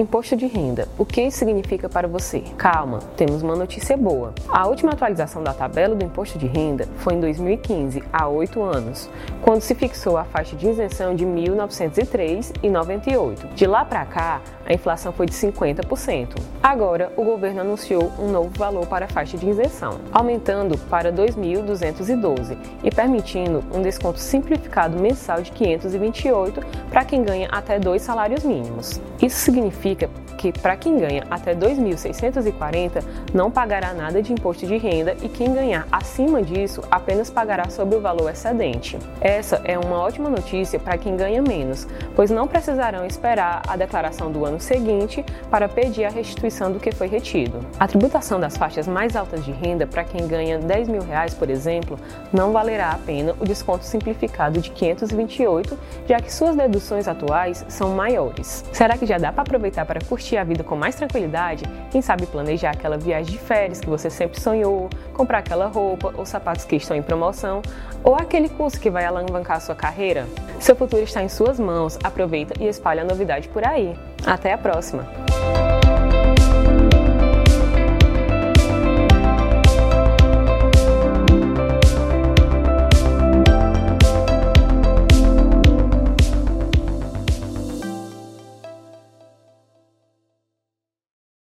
Imposto de renda. O que isso significa para você? Calma, temos uma notícia boa. A última atualização da tabela do imposto de renda foi em 2015, há oito anos, quando se fixou a faixa de isenção de R$ 1.903,98. De lá para cá, a inflação foi de 50%. Agora, o governo anunciou um novo valor para a faixa de isenção, aumentando para 2.212 e permitindo um desconto simplificado mensal de 528 para quem ganha até dois salários mínimos. Isso significa que para quem ganha até 2.640 não pagará nada de imposto de renda e quem ganhar acima disso apenas pagará sobre o valor excedente. Essa é uma ótima notícia para quem ganha menos, pois não precisarão esperar a declaração do ano seguinte para pedir a restituição do que foi retido. A tributação das faixas mais altas de renda para quem ganha 10 mil reais, por exemplo, não valerá a pena o desconto simplificado de 528, já que suas deduções atuais são maiores. Será que já dá para aproveitar para curtir curtir a vida com mais tranquilidade, quem sabe planejar aquela viagem de férias que você sempre sonhou, comprar aquela roupa ou sapatos que estão em promoção, ou aquele curso que vai alavancar a sua carreira? Seu futuro está em suas mãos, aproveita e espalhe a novidade por aí. Até a próxima!